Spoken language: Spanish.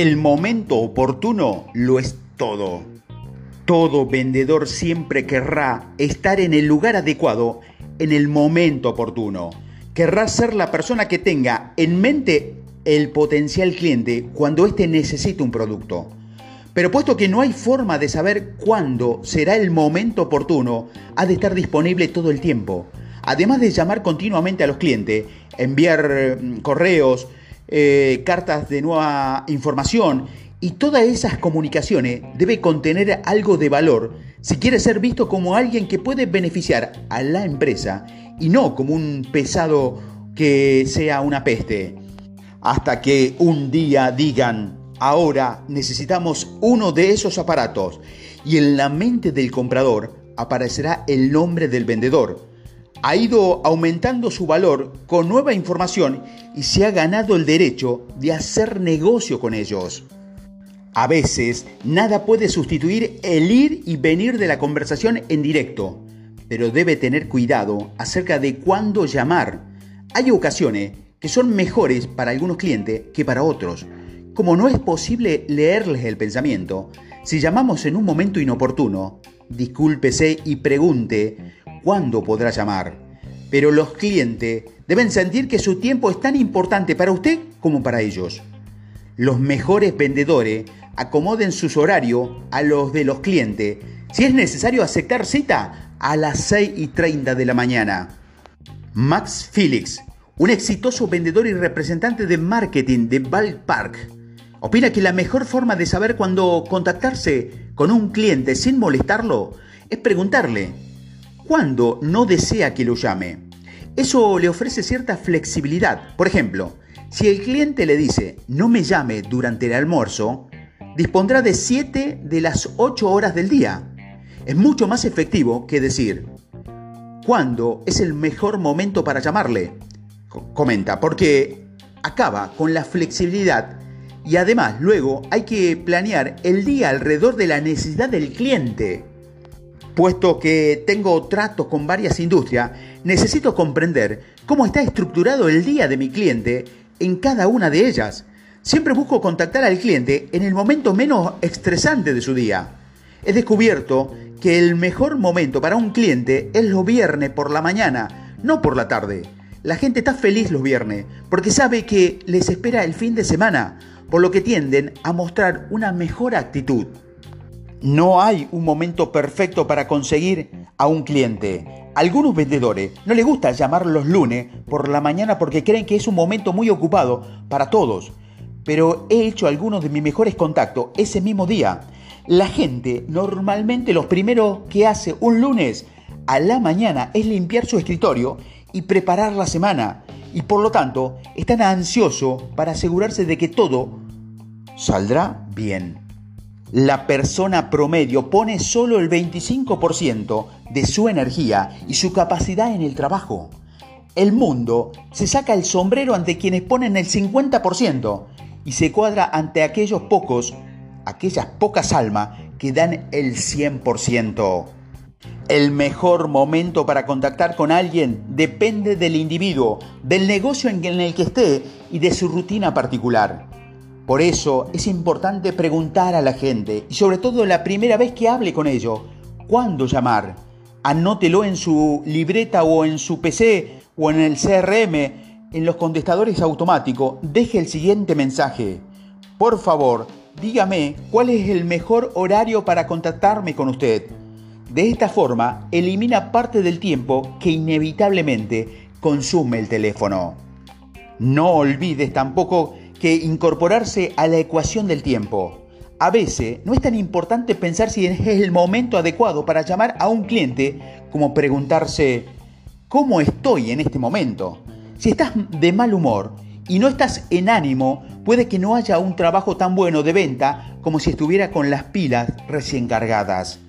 El momento oportuno lo es todo. Todo vendedor siempre querrá estar en el lugar adecuado en el momento oportuno. Querrá ser la persona que tenga en mente el potencial cliente cuando éste necesite un producto. Pero puesto que no hay forma de saber cuándo será el momento oportuno, ha de estar disponible todo el tiempo. Además de llamar continuamente a los clientes, enviar mm, correos, eh, cartas de nueva información y todas esas comunicaciones debe contener algo de valor si quiere ser visto como alguien que puede beneficiar a la empresa y no como un pesado que sea una peste. Hasta que un día digan, ahora necesitamos uno de esos aparatos y en la mente del comprador aparecerá el nombre del vendedor ha ido aumentando su valor con nueva información y se ha ganado el derecho de hacer negocio con ellos. A veces nada puede sustituir el ir y venir de la conversación en directo, pero debe tener cuidado acerca de cuándo llamar. Hay ocasiones que son mejores para algunos clientes que para otros. Como no es posible leerles el pensamiento, si llamamos en un momento inoportuno, discúlpese y pregunte cuándo podrá llamar. Pero los clientes deben sentir que su tiempo es tan importante para usted como para ellos. Los mejores vendedores acomoden sus horarios a los de los clientes. Si es necesario aceptar cita a las 6 y 30 de la mañana. Max Felix, un exitoso vendedor y representante de marketing de Park, opina que la mejor forma de saber cuándo contactarse con un cliente sin molestarlo es preguntarle cuando no desea que lo llame. Eso le ofrece cierta flexibilidad. Por ejemplo, si el cliente le dice no me llame durante el almuerzo, dispondrá de 7 de las 8 horas del día. Es mucho más efectivo que decir cuándo es el mejor momento para llamarle. Comenta, porque acaba con la flexibilidad y además luego hay que planear el día alrededor de la necesidad del cliente. Puesto que tengo trato con varias industrias, necesito comprender cómo está estructurado el día de mi cliente en cada una de ellas. Siempre busco contactar al cliente en el momento menos estresante de su día. He descubierto que el mejor momento para un cliente es los viernes por la mañana, no por la tarde. La gente está feliz los viernes porque sabe que les espera el fin de semana, por lo que tienden a mostrar una mejor actitud. No hay un momento perfecto para conseguir a un cliente. algunos vendedores no les gusta llamar los lunes por la mañana porque creen que es un momento muy ocupado para todos. Pero he hecho algunos de mis mejores contactos ese mismo día. La gente normalmente lo primero que hace un lunes a la mañana es limpiar su escritorio y preparar la semana. Y por lo tanto están ansiosos para asegurarse de que todo saldrá bien. La persona promedio pone solo el 25% de su energía y su capacidad en el trabajo. El mundo se saca el sombrero ante quienes ponen el 50% y se cuadra ante aquellos pocos, aquellas pocas almas que dan el 100%. El mejor momento para contactar con alguien depende del individuo, del negocio en el que esté y de su rutina particular. Por eso es importante preguntar a la gente y sobre todo la primera vez que hable con ellos, ¿cuándo llamar? Anótelo en su libreta o en su PC o en el CRM, en los contestadores automáticos, deje el siguiente mensaje. Por favor, dígame cuál es el mejor horario para contactarme con usted. De esta forma, elimina parte del tiempo que inevitablemente consume el teléfono. No olvides tampoco que incorporarse a la ecuación del tiempo. A veces no es tan importante pensar si es el momento adecuado para llamar a un cliente como preguntarse, ¿cómo estoy en este momento? Si estás de mal humor y no estás en ánimo, puede que no haya un trabajo tan bueno de venta como si estuviera con las pilas recién cargadas.